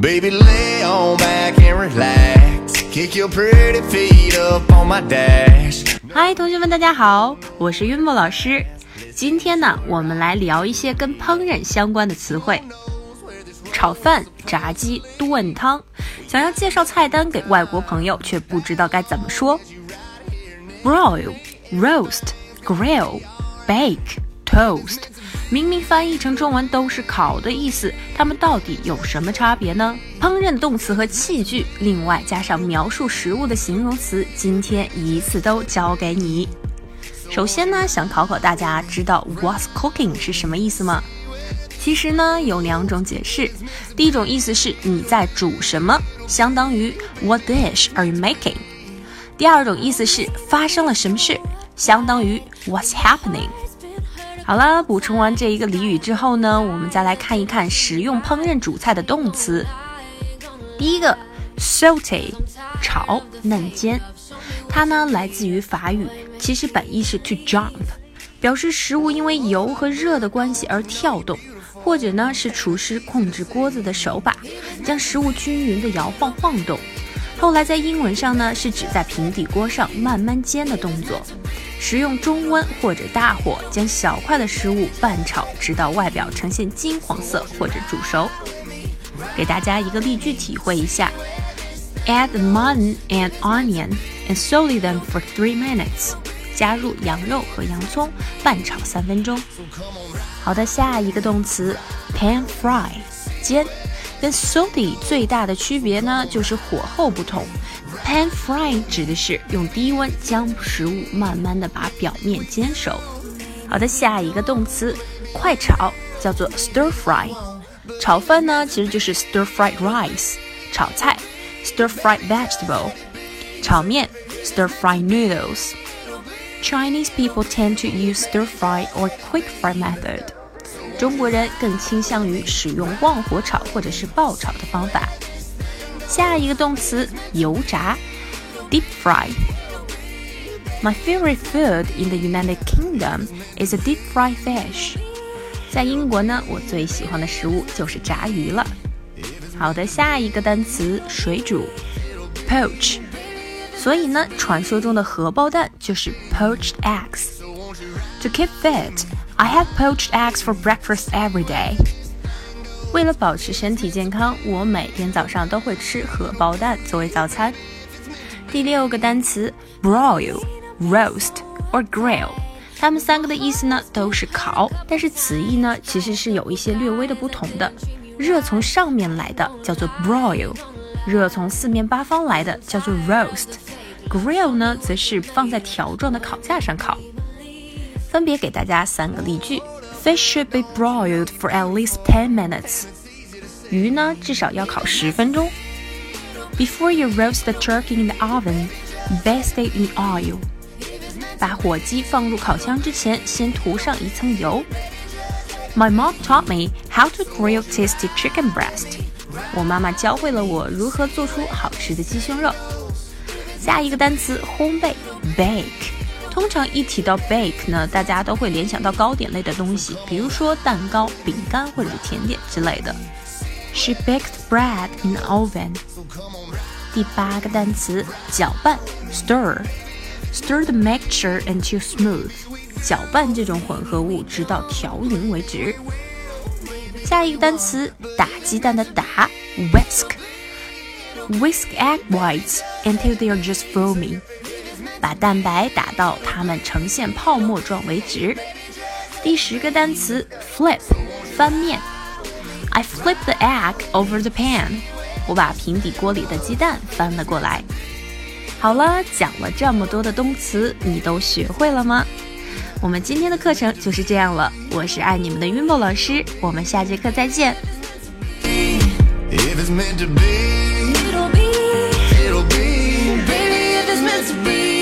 Baby, lay on back and relax. Kick your pretty feet up on my dash. 嗨，同学们，大家好，我是云墨老师。今天呢，我们来聊一些跟烹饪相关的词汇。炒饭、炸鸡、炖汤，想要介绍菜单给外国朋友，却不知道该怎么说。Broil、roast、grill、bake、toast。明明翻译成中文都是烤的意思，它们到底有什么差别呢？烹饪动词和器具，另外加上描述食物的形容词，今天一次都教给你。首先呢，想考考大家，知道 What's cooking 是什么意思吗？其实呢，有两种解释。第一种意思是你在煮什么，相当于 What dish are you making？第二种意思是发生了什么事，相当于 What's happening？好了，补充完这一个俚语之后呢，我们再来看一看实用烹饪主菜的动词。第一个，saute，炒、嫩煎，它呢来自于法语，其实本意是 to jump，表示食物因为油和热的关系而跳动，或者呢是厨师控制锅子的手把，将食物均匀的摇晃晃动。后来在英文上呢，是指在平底锅上慢慢煎的动作。使用中温或者大火将小块的食物拌炒，直到外表呈现金黄色或者煮熟。给大家一个例句体会一下：Add the mutton and onion and saute them for three minutes。加入羊肉和洋葱，拌炒三分钟。好的，下一个动词 pan fry，煎。跟 saute 最大的区别呢，就是火候不同。Pan fry 指的是用低温将食物慢慢的把表面煎熟。好的，下一个动词快炒叫做 stir fry。炒饭呢其实就是 stir fried rice。炒菜 stir fried vegetable。炒面 stir fried noodles。Chinese people tend to use stir fry or quick fry method。中国人更倾向于使用旺火炒或者是爆炒的方法。下一个动词油炸，deep fry。My favorite food in the United Kingdom is a deep fried fish。在英国呢，我最喜欢的食物就是炸鱼了。好的，下一个单词水煮，poach。所以呢，传说中的荷包蛋就是 poached eggs。To keep fit, I have poached eggs for breakfast every day. 为了保持身体健康，我每天早上都会吃荷包蛋作为早餐。第六个单词 broil、roast or grill，它们三个的意思呢都是烤，但是词义呢其实是有一些略微的不同的。热从上面来的叫做 broil，热从四面八方来的叫做 roast，grill 呢则是放在条状的烤架上烤。分别给大家三个例句。Fish should be broiled for at least ten minutes. 鱼呢，至少要烤十分钟。Before you roast the turkey in the oven, baste it in oil. 把火鸡放入烤箱之前，先涂上一层油。My mom taught me how to grill tasty chicken breast. 我妈妈教会了我如何做出好吃的鸡胸肉。下一个单词，烘焙，bake。 通常一提到 bake 呢，大家都会联想到糕点类的东西，比如说蛋糕、饼干或者是甜点之类的。She baked bread in the oven。第八个单词搅拌 stir，stir the mixture until smooth，搅拌这种混合物直到调匀为止。下一个单词打鸡蛋的打 whisk，whisk egg whites until they are just foamy。把蛋白打到它们呈现泡沫状为止。第十个单词 flip，翻面。I flip the egg over the pan。我把平底锅里的鸡蛋翻了过来。好了，讲了这么多的动词，你都学会了吗？我们今天的课程就是这样了。我是爱你们的云梦老师，我们下节课再见。If it's meant to be, it'll be, it'll be. Be.